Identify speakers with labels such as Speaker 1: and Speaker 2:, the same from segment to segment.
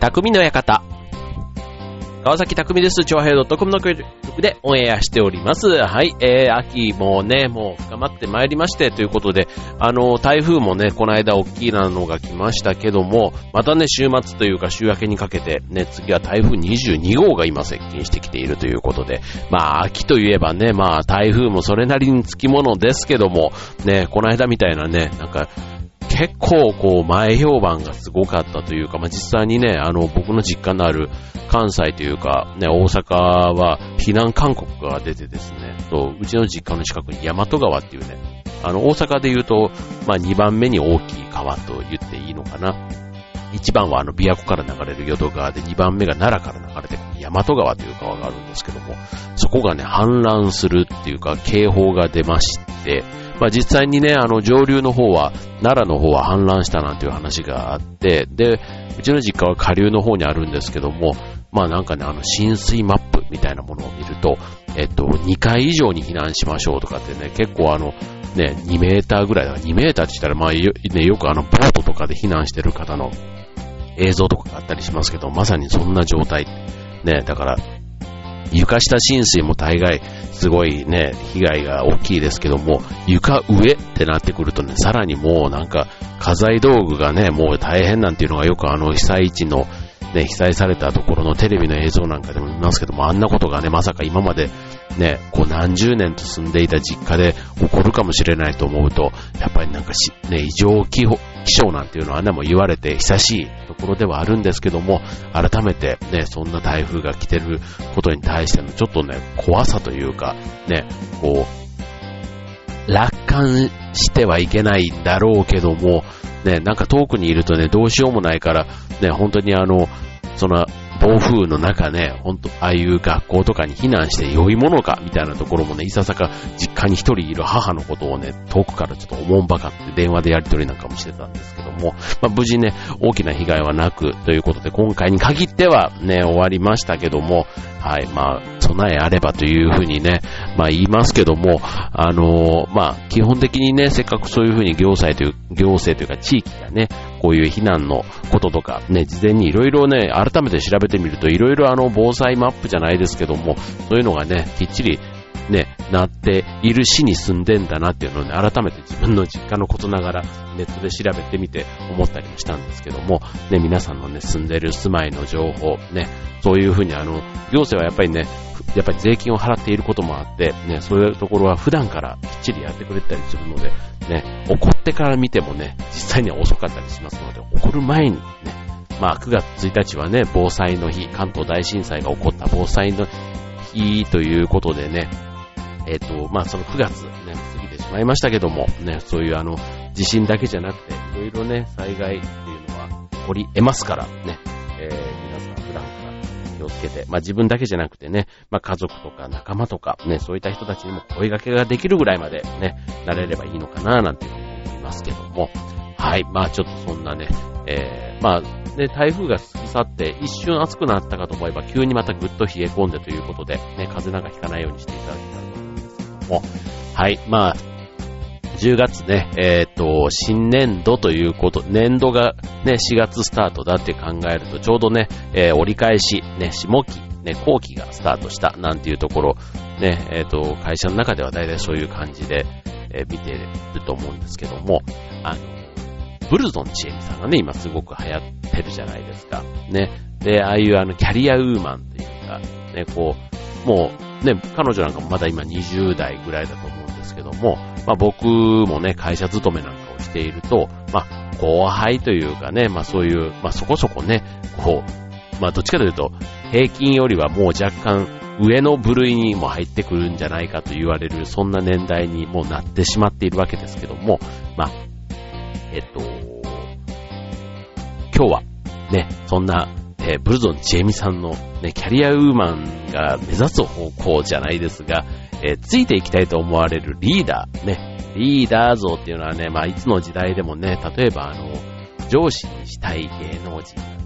Speaker 1: 匠の館。川崎匠です。超平 .com の協力でオンエアしております。はい、えー、秋もね、もう深まってまいりまして、ということで、あの、台風もね、この間大きなのが来ましたけども、またね、週末というか週明けにかけて、ね、次は台風22号が今接近してきているということで、まあ、秋といえばね、まあ、台風もそれなりにつきものですけども、ね、この間みたいなね、なんか、結構こう前評判がすごかったというか、まあ、実際にね、あの僕の実家のある関西というか、ね、大阪は避難勧告が出てですね、とうちの実家の近くに大和川っていうね、あの大阪で言うと、まあ、2番目に大きい川と言っていいのかな。1番はあの琵琶湖から流れる淀川で2番目が奈良から流れてくる大和川という川があるんですけども、そこがね、氾濫するっていうか警報が出まして、まあ実際にね、あの上流の方は、奈良の方は氾濫したなんていう話があって、で、うちの実家は下流の方にあるんですけども、まあなんかね、あの浸水マップみたいなものを見ると、えっと、2階以上に避難しましょうとかってね、結構あの、ね、2メーターぐらいだから、2メーターって言ったら、まあよ,、ね、よくあの、ボートとかで避難してる方の映像とかがあったりしますけど、まさにそんな状態。ね、だから、床下浸水も大概、すごいね、被害が大きいですけども、床上ってなってくるとね、さらにもうなんか、家財道具がね、もう大変なんていうのがよくあの被災地のね、被災されたところのテレビの映像なんかでも見ますけども、あんなことがね、まさか今までね、こう何十年と住んでいた実家で起こるかもしれないと思うと、やっぱりなんかし、ね、異常気象なんていうのはね、もう言われて久しいところではあるんですけども、改めてね、そんな台風が来てることに対してのちょっとね、怖さというか、ね、こう、楽観してはいけないんだろうけども、ね、なんか遠くにいるとね、どうしようもないから、ね、本当にあの、その、暴風の中ね、ほんと、ああいう学校とかに避難して良いものか、みたいなところもね、いささか実家に一人いる母のことをね、遠くからちょっと思んばかって電話でやりとりなんかもしてたんですけども、まあ、無事ね、大きな被害はなく、ということで、今回に限ってはね、終わりましたけども、はい、まあ、備えあればというふうにね、まあ言いますけども、あのー、まあ、基本的にね、せっかくそういうふうに行政という、行政というか地域がね、こういう避難のこととか、ね、事前にいろいろね、改めて調べてみると、いろいろあの、防災マップじゃないですけども、そういうのがね、きっちりね、なっている市に住んでんだなっていうのをね、改めて自分の実家のことながらネットで調べてみて思ったりもしたんですけども、ね、皆さんのね、住んでる住まいの情報、ね、そういうふうにあの、行政はやっぱりね、やっぱり税金を払っていることもあって、ね、そういうところは普段からきっちりやってくれたりするので、ね、怒ってから見てもね、実際には遅かったりしますので、怒る前にね、まあ9月1日はね、防災の日、関東大震災が起こった防災の日ということでね、えっ、ー、と、まあその9月ね、過ぎてしまいましたけども、ね、そういうあの、地震だけじゃなくて、いろいろね、災害っていうのは起こり得ますから、ね、えー、気をつけて、まあ自分だけじゃなくてね、まあ家族とか仲間とか、ね、そういった人たちにも声掛けができるぐらいまでね、なれればいいのかな、なんていうふうに思いますけども、はい、まあちょっとそんなね、えー、まあね、台風が過ぎ去って一瞬暑くなったかと思えば急にまたぐっと冷え込んでということで、ね、風なんかひかないようにしていただきたいと思いますけども、はい、まあ、10月ね、えっ、と、新年度ということ、年度がね、4月スタートだって考えると、ちょうどね、えー、折り返し、ね、下期、ね、後期がスタートしたなんていうところ、ね、えっ、と、会社の中では大体そういう感じで、え見てると思うんですけども、あの、ブルゾンチエミさんがね、今すごく流行ってるじゃないですか。ね。で、ああいうあの、キャリアウーマンっていうか、ね、こう、もう、ね、彼女なんかもまだ今20代ぐらいだと思うですけども、まあ僕もね、会社勤めなんかをしていると、まあ後輩というかね、まあそういう、まあそこそこね、こう、まあどっちかというと、平均よりはもう若干上の部類にも入ってくるんじゃないかと言われる、そんな年代にもうなってしまっているわけですけども、まあ、えっと、今日はね、そんなえー、ブルゾン・ジェミさんの、ね、キャリアウーマンが目指す方向じゃないですが、えー、ついていきたいと思われるリーダー、ね、リーダー像っていうのはね、まあ、いつの時代でもね、例えばあの、上司にしたい芸能人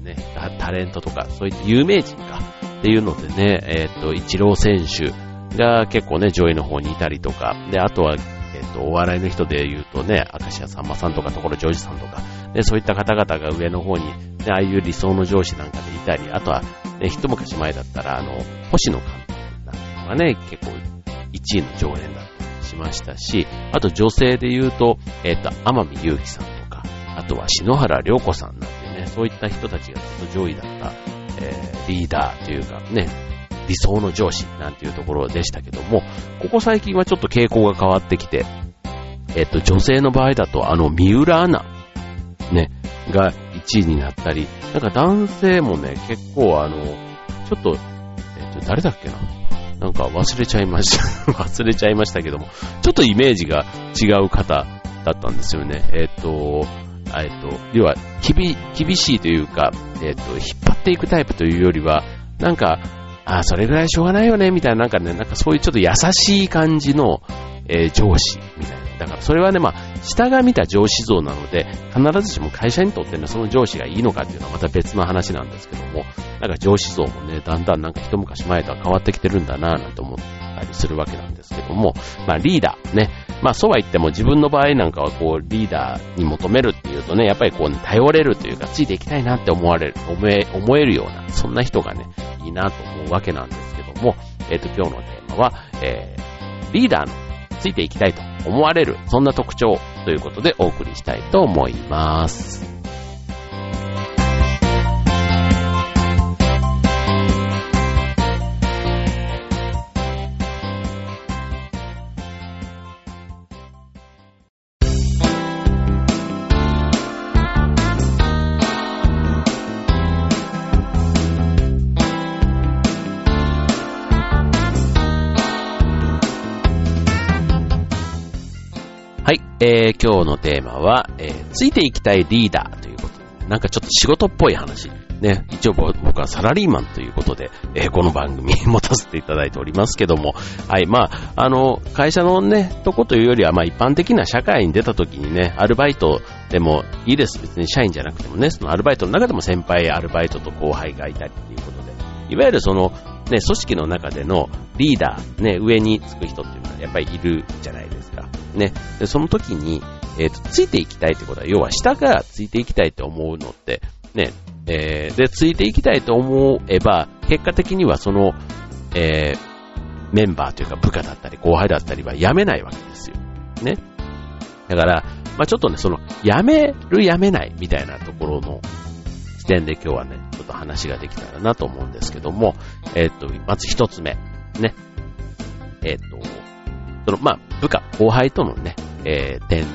Speaker 1: ね、タレントとか、そういった有名人か。っていうのでね、えっ、ー、と、イチロー選手が結構ね、上位の方にいたりとか、で、あとは、えっ、ー、と、お笑いの人で言うとね、明石家さんまさんとか、所ジョージさんとか、で、そういった方々が上の方に、ね、ああいう理想の上司なんかでいたり、あとは、ね、一昔前だったら、あの、星野監督がね、結構1位の常連だったりしましたし、あと女性で言うと、えっ、ー、と、天海祐希さんとか、あとは篠原涼子さんなんてね、そういった人たちがずっと上位だった、えー、リーダーというかね、理想の上司なんていうところでしたけども、ここ最近はちょっと傾向が変わってきて、えっと、女性の場合だと、あの、三浦アナ、ね、が1位になったり、なんか男性もね、結構あの、ちょっと、えっと、誰だっけななんか忘れちゃいました。忘れちゃいましたけども、ちょっとイメージが違う方だったんですよね。えっと、えっと、要は、厳、厳しいというか、えっと、引っ張っていくタイプというよりは、なんか、あそれぐらいしょうがないよね、みたいな、なんかね、なんかそういうちょっと優しい感じの、え、上司、みたいな。だからそれはね、まあ、下が見た上司像なので、必ずしも会社にとってね、その上司がいいのかっていうのはまた別の話なんですけども、なんか上司像もね、だんだんなんか一昔前とは変わってきてるんだなぁなんて思ったりするわけなんですけども、まあリーダーね、まあそうは言っても自分の場合なんかはこうリーダーに求めるっていうとね、やっぱりこう、ね、頼れるというかついていきたいなって思われる、思え、思えるような、そんな人がね、いいなと思うわけなんですけども、えっ、ー、と今日のテーマは、えー、リーダーのついていきたいと思われる、そんな特徴ということでお送りしたいと思います。はいえー、今日のテーマは、えー、ついていきたいリーダーということで、なんかちょっと仕事っぽい話。ね、一応僕はサラリーマンということで、えー、この番組 持たせていただいておりますけども、はい、まあ、あの、会社のね、とこというよりは、まあ一般的な社会に出た時にね、アルバイトでもいいです。別に社員じゃなくてもね、そのアルバイトの中でも先輩アルバイトと後輩がいたりということで、いわゆるその、ね、組織の中でのリーダー、ね、上につく人っていうのはやっぱりいるじゃないですか。ね。で、その時に、えっ、ー、と、ついていきたいってことは、要は下からついていきたいって思うのって、ね、えー、で、ついていきたいと思えば、結果的にはその、えー、メンバーというか部下だったり後輩だったりは辞めないわけですよ。ね。だから、まあちょっとね、その、辞める辞めないみたいなところの視点で今日はね、ちょっと話ができたらなと思うんですけども、えっ、ー、と、まず一つ目。ね。えっ、ー、と、その、まあ、部下、後輩とのね、えー、点、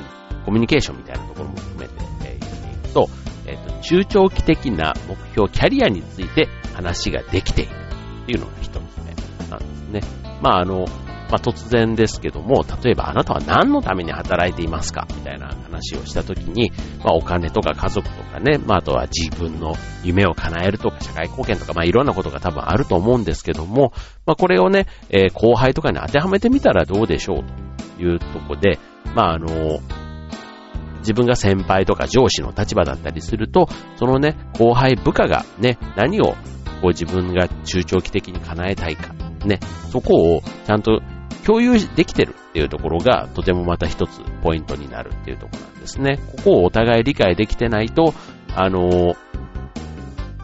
Speaker 1: コミュニケーションみたいなところも含めて、えー、言っていくと、えっ、ー、と、中長期的な目標、キャリアについて話ができているっていうのが一つ目なんですね。まあ、あの、まあ、突然ですけども、例えばあなたは何のために働いていますか？みたいな話をしたときに、まあ、お金とか家族とかね、まあ、あとは自分の夢を叶えるとか社会貢献とか、まあ、いろんなことが多分あると思うんですけども、まあ、これをね、えー、後輩とかに当てはめてみたらどうでしょうというとこで、まあ、あの、自分が先輩とか上司の立場だったりすると、そのね、後輩部下がね、何をこう自分が中長期的に叶えたいか、ね、そこをちゃんと共有できてるっていうところがとてもまた一つポイントになるっていうところなんですね。ここをお互い理解できてないと、あのー、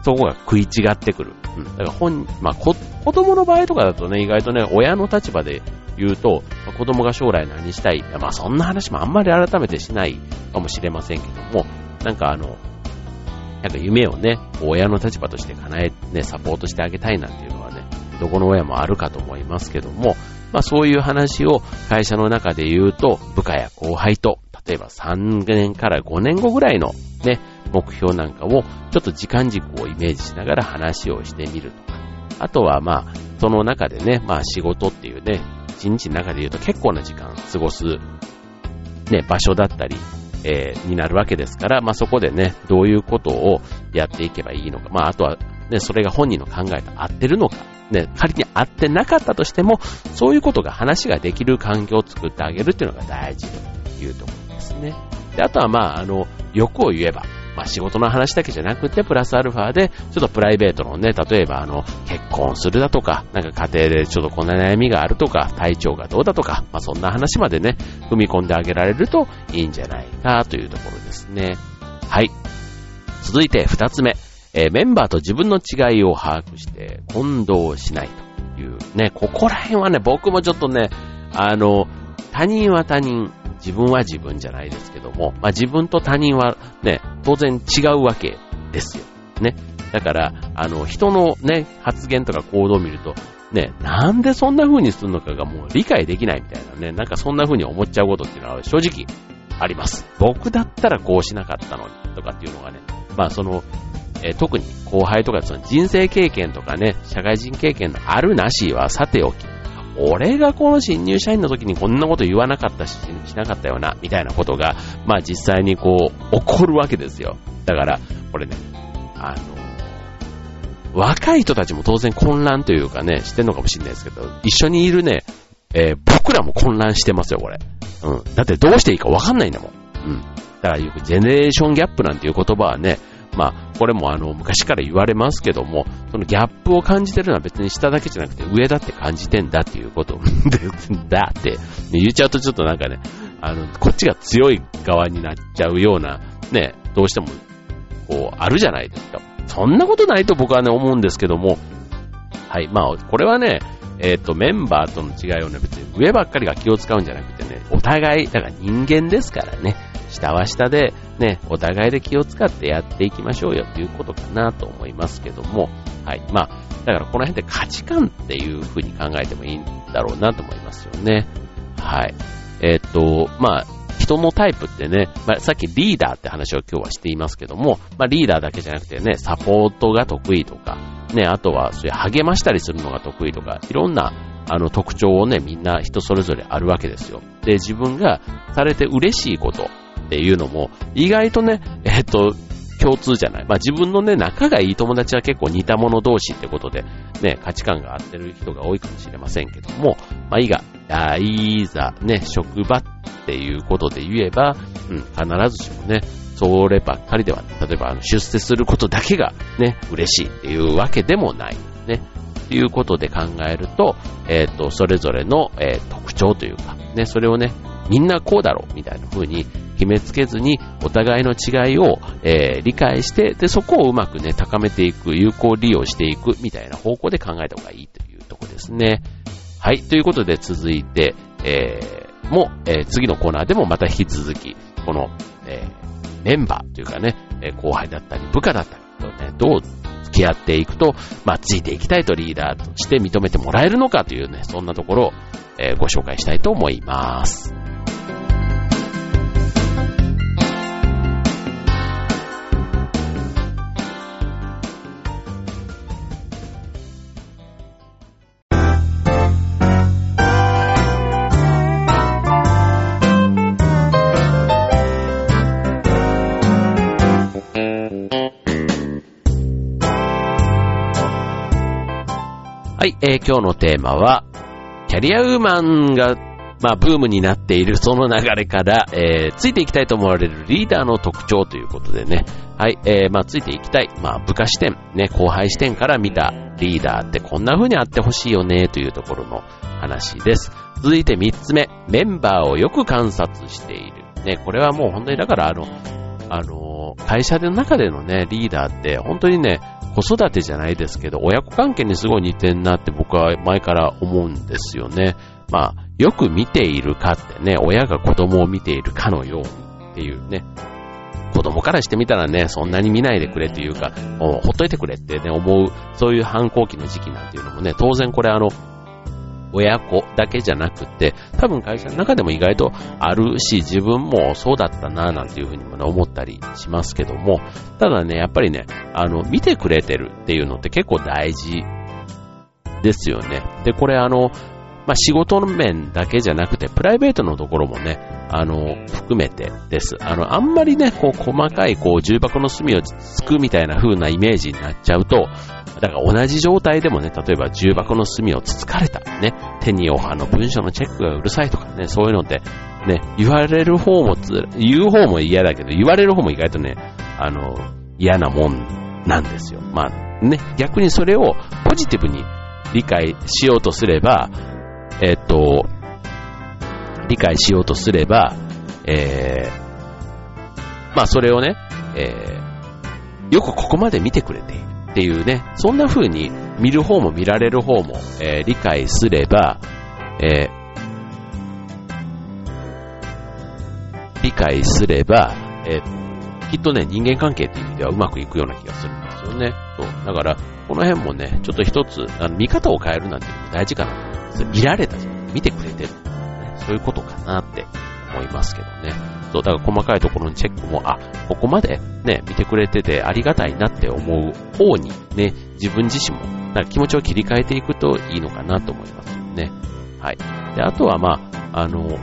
Speaker 1: そこが食い違ってくる。うん。だから本、まあ、子供の場合とかだとね、意外とね、親の立場で言うと、まあ、子供が将来何したい。まあ、そんな話もあんまり改めてしないかもしれませんけども、なんかあの、なんか夢をね、親の立場として叶え、ね、サポートしてあげたいなんていうのはね、どこの親もあるかと思いますけども、まあそういう話を会社の中で言うと、部下や後輩と、例えば3年から5年後ぐらいのね、目標なんかをちょっと時間軸をイメージしながら話をしてみるとか。あとはまあ、その中でね、まあ仕事っていうね、一日の中で言うと結構な時間過ごす、ね、場所だったり、えー、になるわけですから、まあそこでね、どういうことをやっていけばいいのか。まああとは、ね、それが本人の考えと合ってるのかね、仮に会ってなかったとしても、そういうことが話ができる環境を作ってあげるっていうのが大事というところですね。で、あとはまあ、あの、欲を言えば、まあ仕事の話だけじゃなくて、プラスアルファで、ちょっとプライベートのね、例えばあの、結婚するだとか、なんか家庭でちょっとこんな悩みがあるとか、体調がどうだとか、まあそんな話までね、踏み込んであげられるといいんじゃないかというところですね。はい。続いて二つ目。えー、メンバーと自分の違いを把握して混同しないというね、ここら辺はね、僕もちょっとね、あの、他人は他人、自分は自分じゃないですけども、まあ、自分と他人はね、当然違うわけですよ。ね。だから、あの、人のね、発言とか行動を見ると、ね、なんでそんな風にするのかがもう理解できないみたいなね、なんかそんな風に思っちゃうことっていうのは正直あります。僕だったらこうしなかったのにとかっていうのがね、まあその、え、特に後輩とかその人生経験とかね、社会人経験のあるなしはさておき、俺がこの新入社員の時にこんなこと言わなかったし、しなかったよな、みたいなことが、まあ実際にこう、起こるわけですよ。だから、これね、あの、若い人たちも当然混乱というかね、してんのかもしれないですけど、一緒にいるね、えー、僕らも混乱してますよ、これ。うん。だってどうしていいかわかんないんだもん。うん。だからよくジェネレーションギャップなんていう言葉はね、まあ、これもあの、昔から言われますけども、そのギャップを感じてるのは別に下だけじゃなくて上だって感じてんだっていうこと。だって、言っちゃうとちょっとなんかね、あの、こっちが強い側になっちゃうような、ね、どうしても、こう、あるじゃないですか。そんなことないと僕はね、思うんですけども、はい、まあ、これはね、えっ、ー、と、メンバーとの違いをね、別に上ばっかりが気を使うんじゃなくてね、お互い、だから人間ですからね、下は下で、ね、お互いで気を使ってやっていきましょうよっていうことかなと思いますけども、はい。まあ、だからこの辺で価値観っていう風に考えてもいいんだろうなと思いますよね。はい。えっ、と、まあ、人のタイプってね、まあ、さっきリーダーって話を今日はしていますけども、まあ、リーダーだけじゃなくてね、サポートが得意とか、ね、あとはそういう励ましたりするのが得意とか、いろんなあの特徴をね、みんな人それぞれあるわけですよ。で、自分がされて嬉しいことっていうのも、意外とね、えっと、共通じゃない。まあ自分のね、仲がいい友達は結構似た者同士ってことで、ね、価値観が合ってる人が多いかもしれませんけども、まあいいが、あいざ、ね、職場っていうことで言えば、うん、必ずしもね、そればっかりでは、例えばあの出世することだけがね、嬉しいっていうわけでもない。ね。ということで考えると、えっ、ー、と、それぞれの、えー、特徴というか、ね、それをね、みんなこうだろうみたいな風に決めつけずに、お互いの違いを、えー、理解して、で、そこをうまくね、高めていく、有効利用していくみたいな方向で考えた方がいいというとこですね。はい、ということで続いて、えー、も、えー、次のコーナーでもまた引き続き、この、えー、メンバーというかね、後輩だったり部下だったりとね、どう付き合っていくと、まあ、ついていきたいとリーダーとして認めてもらえるのかというね、そんなところを、え、ご紹介したいと思います。はい、えー、今日のテーマは、キャリアウーマンが、まあ、ブームになっているその流れから、えー、ついていきたいと思われるリーダーの特徴ということでね、はい、えー、まあ、ついていきたい、まあ、部下視点、ね、後輩視点から見たリーダーってこんな風にあってほしいよね、というところの話です。続いて3つ目、メンバーをよく観察している。ね、これはもう本当にだからあの、あの、会社の中でのね、リーダーって本当にね、子育てじゃないですけど、親子関係にすごい似てんなって僕は前から思うんですよね。まあ、よく見ているかってね、親が子供を見ているかのようにっていうね、子供からしてみたらね、そんなに見ないでくれというか、ほっといてくれってね、思う、そういう反抗期の時期なんていうのもね、当然これあの、親子だけじゃなくて、多分会社の中でも意外とあるし、自分もそうだったな、なんていうふうにも、ね、思ったりしますけども、ただね、やっぱりね、あの、見てくれてるっていうのって結構大事ですよね。で、これあの、まあ、仕事の面だけじゃなくて、プライベートのところもね、あの、含めてです。あの、あんまりね、こう、細かい、こう、重箱の隅をつくみたいな風なイメージになっちゃうと、だから同じ状態でもね、例えば重箱の隅をつつかれた、ね、手にあの文章のチェックがうるさいとかね、そういうのって、ね、言われる方もつ、言う方も嫌だけど、言われる方も意外とね、あの、嫌なもんなんですよ。まあね、逆にそれをポジティブに理解しようとすれば、えっ、と、理解しようとすれば、えー、まあそれをね、えー、よくここまで見てくれているっていうね、そんな風に見る方も見られる方も、えー、理解すれば、えー、理解すれば、えー、きっとね、人間関係っていう意味ではうまくいくような気がするんですよね。そう。だから、この辺もね、ちょっと一つ、あの見方を変えるなんていうのも大事かなと思います。見られたじゃん。見てくれてる、ね。そういうことかなって思いますけどね。そう、だから細かいところのチェックも、あ、ここまでね、見てくれててありがたいなって思う方にね、自分自身も、なんか気持ちを切り替えていくといいのかなと思いますよね。はい。で、あとはまあ、あの、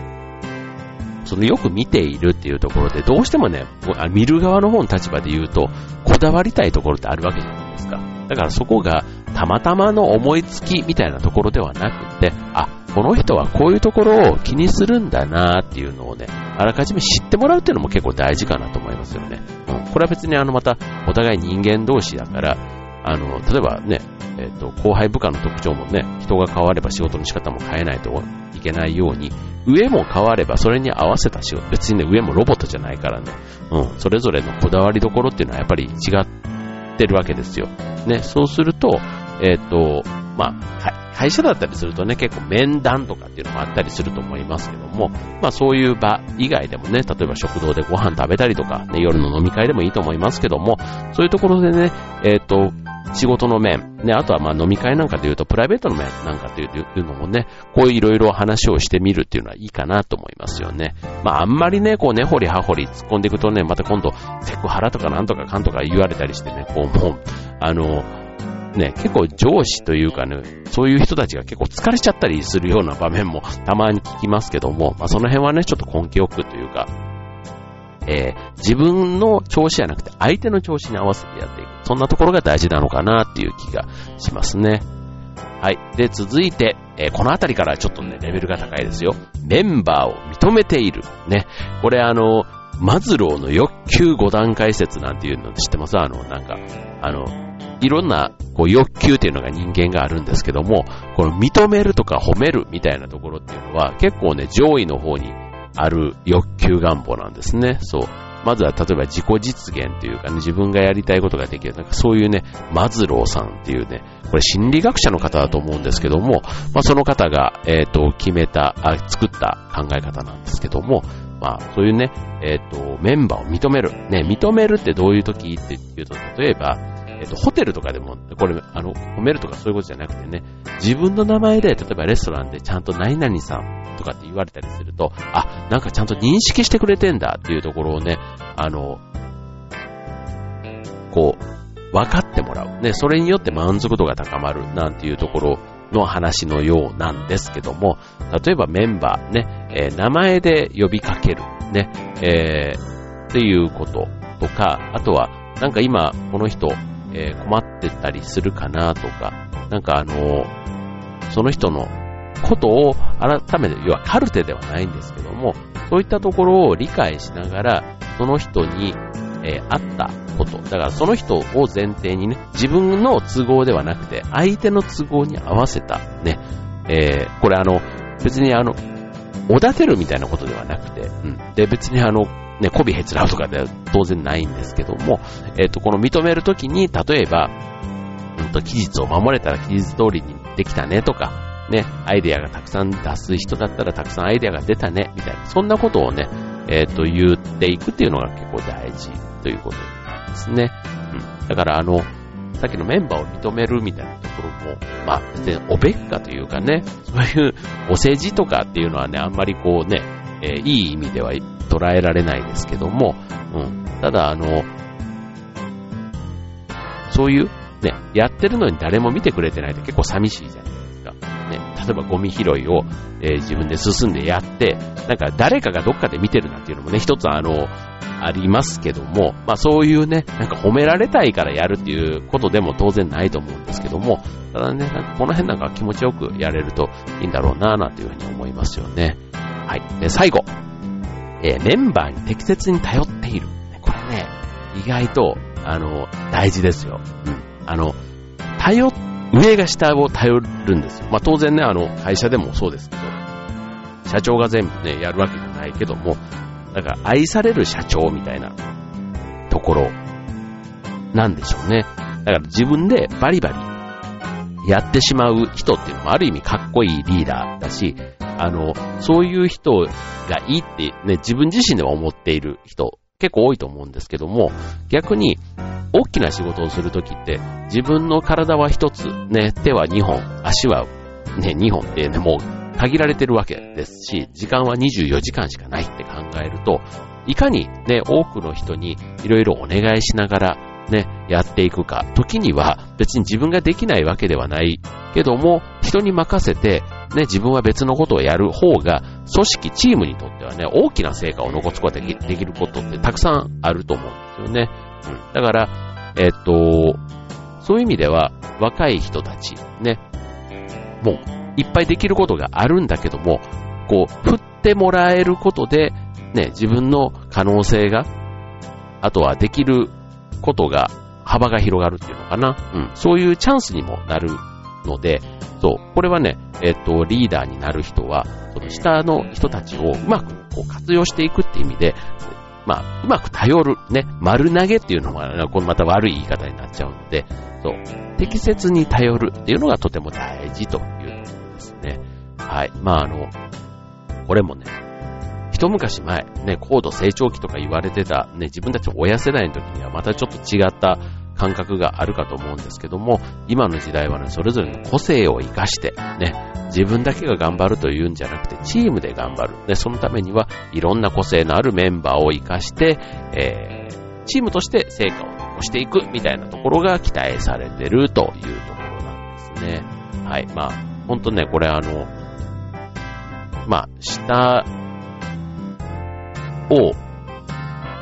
Speaker 1: そのよく見ているっていうところで、どうしてもね、見る側の方の立場で言うと、こだわりたいところってあるわけじゃないですか。だからそこが、たまたまの思いつきみたいなところではなくて、あ、この人はこういうところを気にするんだなっていうのをね、あらかじめ知ってもらうっていうのも結構大事かなと思いますよね。うん。これは別にあのまた、お互い人間同士だから、あの、例えばね、えっ、ー、と、後輩部下の特徴もね、人が変われば仕事の仕方も変えないといけないように、上も変わればそれに合わせた仕事、別にね、上もロボットじゃないからね、うん、それぞれのこだわりどころっていうのはやっぱり違ってるわけですよ。ね、そうすると、えっ、ー、と、まあ、会社だったりするとね、結構面談とかっていうのもあったりすると思いますけども、まあそういう場以外でもね、例えば食堂でご飯食べたりとか、ね、夜の飲み会でもいいと思いますけども、そういうところでね、えっ、ー、と、仕事の面、ね、あとはまあ飲み会なんかで言うとプライベートの面なんかというのもね、こういういろいろ話をしてみるっていうのはいいかなと思いますよね。まああんまりね、こうね、掘り葉掘り突っ込んでいくとね、また今度セクハラとかなんとかかんとか言われたりしてね、こうもう、あの、ね、結構上司というかね、そういう人たちが結構疲れちゃったりするような場面もたまに聞きますけども、まあその辺はね、ちょっと根気よくというか、えー、自分の調子じゃなくて相手の調子に合わせてやっていく。そんなところが大事なのかなっていう気がしますね。はい。で、続いて、えー、このあたりからちょっとね、レベルが高いですよ。メンバーを認めている。ね。これあの、マズローの欲求5段階説なんていうの知ってます？あの、なんか、あの、いろんなこう欲求っていうのが人間があるんですけども、この認めるとか褒めるみたいなところっていうのは結構ね、上位の方にある欲求願望なんですね。そう。まずは例えば自己実現というかね、自分がやりたいことができる。なんかそういうね、マズローさんっていうね、これ心理学者の方だと思うんですけども、まあその方が、えっ、ー、と、決めたあ、作った考え方なんですけども、まあそういうね、えっ、ー、と、メンバーを認める。ね、認めるってどういう時って言うと、例えば、えっ、と、ホテルとかでも、これ、あの、褒めるとかそういうことじゃなくてね、自分の名前で、例えばレストランでちゃんと何々さんとかって言われたりすると、あ、なんかちゃんと認識してくれてんだっていうところをね、あの、こう、分かってもらう。ね、それによって満足度が高まるなんていうところの話のようなんですけども、例えばメンバーね、えー、名前で呼びかける。ね、えー、っていうこととか、あとは、なんか今、この人、えー、困ってたりするかなとか、なんかあのその人のことを改めて、要はカルテではないんですけども、そういったところを理解しながら、その人に、えー、あったこと、だからその人を前提にね、自分の都合ではなくて、相手の都合に合わせた、ね、えー、これあの、別にあの、おだてるみたいなことではなくて、うん。で、別にあの、ね、こびへつらうとかでは当然ないんですけども、えっ、ー、と、この認めるときに、例えば、うんと、期日を守れたら期日通りにできたねとか、ね、アイデアがたくさん出す人だったらたくさんアイデアが出たね、みたいな、そんなことをね、えっ、ー、と、言っていくっていうのが結構大事ということなんですね。うん。だからあの、さっきのメンバーを認めるみたいなところも、まあ、別におべっかというかね、そういうお世辞とかっていうのはね、あんまりこうね、えー、いい意味では捉えられないですけども、うん。ただ、あの、そういう、ね、やってるのに誰も見てくれてないって結構寂しいじゃないですか。ね、例えばゴミ拾いを、えー、自分で進んでやって、なんか誰かがどっかで見てるなんていうのもね、一つあの、ありますけども、まあそういうね、なんか褒められたいからやるっていうことでも当然ないと思うんですけども、ただね、なんかこの辺なんか気持ちよくやれるといいんだろうなぁなんていうふうに思いますよね。はい。で、最後。えー、メンバーに適切に頼っている。これね、意外と、あの、大事ですよ。うん。あの、頼、上が下を頼るんですよ。まあ、当然ね、あの、会社でもそうですけど、社長が全部ね、やるわけじゃないけども、なんか愛される社長みたいなところなんでしょうね。だから自分でバリバリやってしまう人っていうのもある意味かっこいいリーダーだし、あの、そういう人がいいってね、自分自身では思っている人結構多いと思うんですけども、逆に大きな仕事をするときって自分の体は一つ、ね、手は二本、足はね、二本ってね、もう限られてるわけですし、時間は24時間しかないって考えると、いかにね、多くの人にいろいろお願いしながらね、やっていくか。時には別に自分ができないわけではないけども、人に任せて、ね、自分は別のことをやる方が、組織、チームにとってはね、大きな成果を残すことができることってたくさんあると思うんですよね。うん。だから、えっと、そういう意味では、若い人たち、ね、もう、いっぱいできることがあるんだけども、こう、振ってもらえることで、ね、自分の可能性が、あとはできることが、幅が広がるっていうのかな。うん。そういうチャンスにもなるので、そう。これはね、えっと、リーダーになる人は、その下の人たちをうまくこう活用していくっていう意味で、まあ、うまく頼る、ね、丸投げっていうのは、このまた悪い言い方になっちゃうので、そう、適切に頼るっていうのがとても大事というところですね。はい。まあ、あの、これもね、一昔前、ね、高度成長期とか言われてた、ね、自分たち親世代の時にはまたちょっと違った感覚があるかと思うんですけども、今の時代はね、それぞれの個性を活かして、ね、自分だけが頑張るというんじゃなくて、チームで頑張る。で、そのためには、いろんな個性のあるメンバーを活かして、えー、チームとして成果を残していくみたいなところが期待されてるというところなんですね。はい。まあ、ほんとね、これあの、まあ、下を、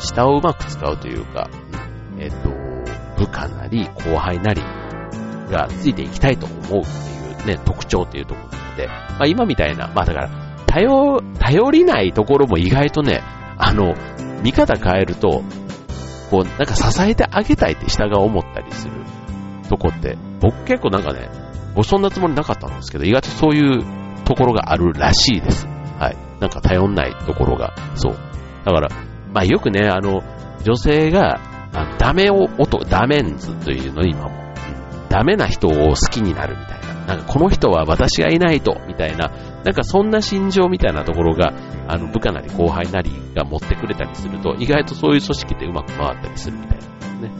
Speaker 1: 下をうまく使うというか、えっ、と、部下なり後輩なりがついていきたいと思うっていうね、特徴っていうところなので、まあ今みたいな、まあだから、頼、頼りないところも意外とね、あの、見方変えると、こう、なんか支えてあげたいって下が思ったりするとこって、僕結構なんかね、ごそんなつもりなかったんですけど、意外とそういうところがあるらしいです。はい。なんか頼んないところが、そう。だから、まあよくね、あの、女性が、あダメを、音、ダメンズというの今も、うんダメな人を好きになるみたいな。なんかこの人は私がいないと、みたいな、なんかそんな心情みたいなところが、あの、部下なり後輩なりが持ってくれたりすると、意外とそういう組織ってうまく回ったりするみたいなね。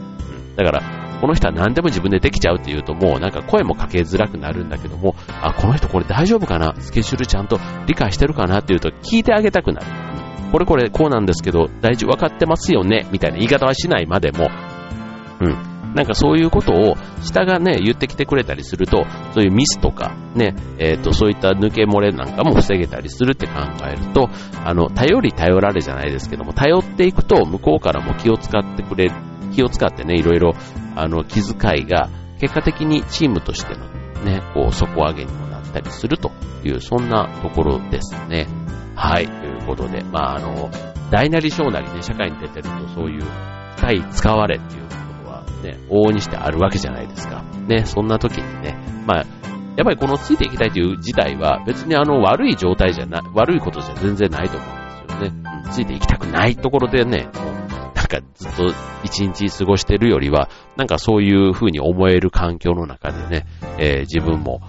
Speaker 1: うん。だから、この人は何でも自分でできちゃうっていうともうなんか声もかけづらくなるんだけども、あ、この人これ大丈夫かな？スケジュールちゃんと理解してるかな？っていうと聞いてあげたくなる。これこれこうなんですけど、大丈夫分かってますよねみたいな言い方はしないまでも、うん。なんかそういうことを下がね、言ってきてくれたりすると、そういうミスとかね、えっ、ー、と、そういった抜け漏れなんかも防げたりするって考えると、あの、頼り頼られじゃないですけども、頼っていくと向こうからも気を使ってくれ、気を使ってね、いろいろ、あの、気遣いが、結果的にチームとしてのね、こう、底上げにもなったりするという、そんなところですね。はい、ということで、まあ、あの、大なり小なりね、社会に出てるとそういう、使い使われっていうことはね、往々にしてあるわけじゃないですか。ね、そんな時にね、まあ、やっぱりこのついていきたいという事態は別にあの悪い状態じゃな、悪いことじゃ全然ないと思うんですよね。うん、ついていきたくないところでね、もかずっと一日過ごしてるよりは、なんかそういう風に思える環境の中でね、えー、自分も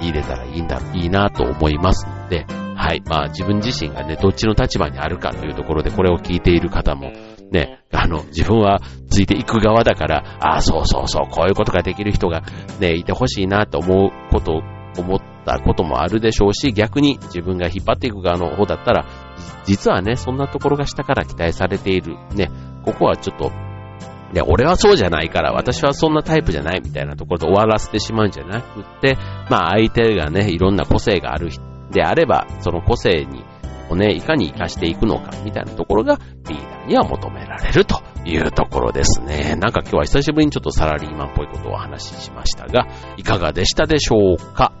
Speaker 1: 入れたらいいんだ、いいなと思いますので、はい。まあ自分自身がね、どっちの立場にあるかというところでこれを聞いている方も、ね、あの、自分はついていく側だから、ああ、そうそうそう、こういうことができる人がね、いてほしいなと思うこと、思ったこともあるでしょうし、逆に自分が引っ張っていく側の方だったら、実はね、そんなところが下から期待されている。ね、ここはちょっと、で、俺はそうじゃないから、私はそんなタイプじゃないみたいなところで終わらせてしまうんじゃなくって、まあ相手がね、いろんな個性がある人、であれば、その個性に、をね、いかに活かしていくのか、みたいなところがリーダーには求められるというところですね。なんか今日は久しぶりにちょっとサラリーマンっぽいことをお話ししましたが、いかがでしたでしょうか？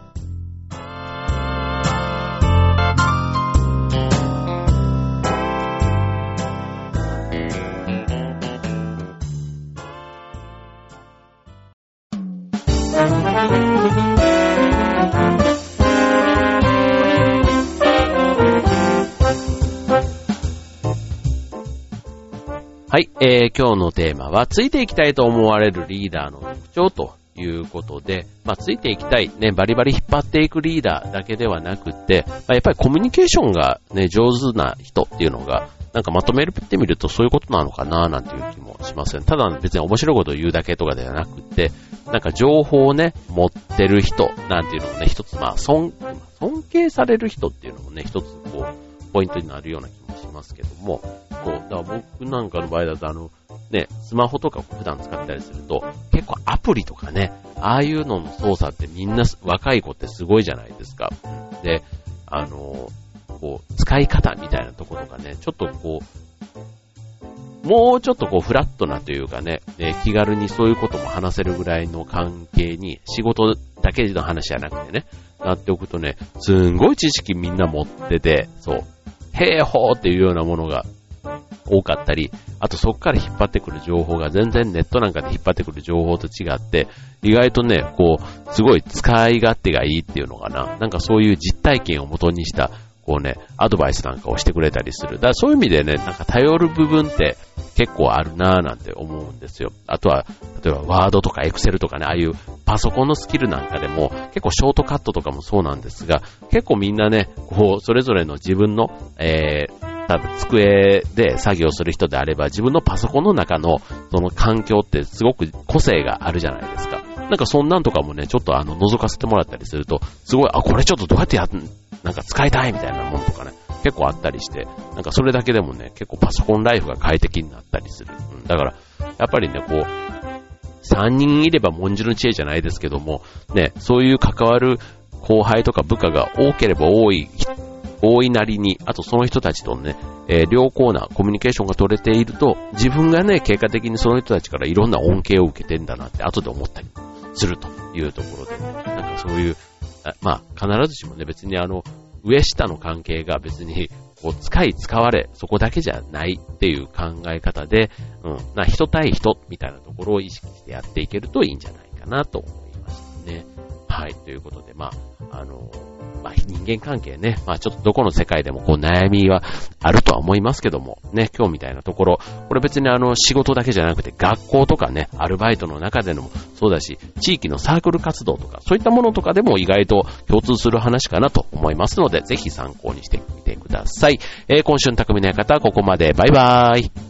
Speaker 1: えー、今日のテーマは、ついていきたいと思われるリーダーの特徴ということで、まあ、ついていきたい、ね、バリバリ引っ張っていくリーダーだけではなくて、まあ、やっぱりコミュニケーションがね、上手な人っていうのが、なんかまとめるってみるとそういうことなのかななんていう気もしません。ただ別に面白いことを言うだけとかではなくて、なんか情報をね、持ってる人なんていうのもね、一つまあ尊、尊敬される人っていうのもね、一つこう、ポイントになるような気もますけども、こう、だから僕なんかの場合だとあの、ね、スマホとか普段使ったりすると、結構アプリとかね、ああいうのの操作ってみんな若い子ってすごいじゃないですか。で、あの、こう、使い方みたいなところがね、ちょっとこう、もうちょっとこうフラットなというかね、ね気軽にそういうことも話せるぐらいの関係に、仕事だけの話じゃなくてね、なっておくとね、すんごい知識みんな持ってて、そう、へーほーっていうようなものが多かったり、あとそこから引っ張ってくる情報が全然ネットなんかで引っ張ってくる情報と違って、意外とね、こう、すごい使い勝手がいいっていうのかな。なんかそういう実体験を元にした、こうね、アドバイスなんかをしてくれたりする。だからそういう意味でね、なんか頼る部分って結構あるなぁなんて思うんですよ。あとは、例えばワードとかエクセルとかね、ああいうパソコンのスキルなんかでも結構ショートカットとかもそうなんですが、結構みんなね、こう、それぞれの自分の、えー、多分机で作業する人であれば、自分のパソコンの中のその環境ってすごく個性があるじゃないですか。なんかそんなんとかもね、ちょっとあの、覗かせてもらったりすると、すごい、あ、これちょっとどうやってや、なんか使いたいみたいなものとかね、結構あったりして、なんかそれだけでもね、結構パソコンライフが快適になったりする。うん、だから、やっぱりね、こう、3人いれば文字の知恵じゃないですけども、ね、そういう関わる後輩とか部下が多ければ多い多いなりに、あとその人たちとね、えー、良好なコミュニケーションが取れていると、自分がね、結果的にその人たちからいろんな恩恵を受けてんだなって後で思ったりするというところで、なんかそういう、あまあ、必ずしもね、別にあの、上下の関係が別に、こう、使い使われ、そこだけじゃないっていう考え方で、うん、な、人対人みたいなところを意識してやっていけるといいんじゃないかなと思いましたね。はい、ということで、まあ、あの、まあ、人間関係ね、まあ、ちょっとどこの世界でもこう悩みはあるとは思いますけども、ね、今日みたいなところ、これ別にあの仕事だけじゃなくて学校とかね、アルバイトの中でのもそうだし、地域のサークル活動とか、そういったものとかでも意外と共通する話かなと思いますので、ぜひ参考にしてみてください。えー、今週の匠の館はここまで。バイバーイ。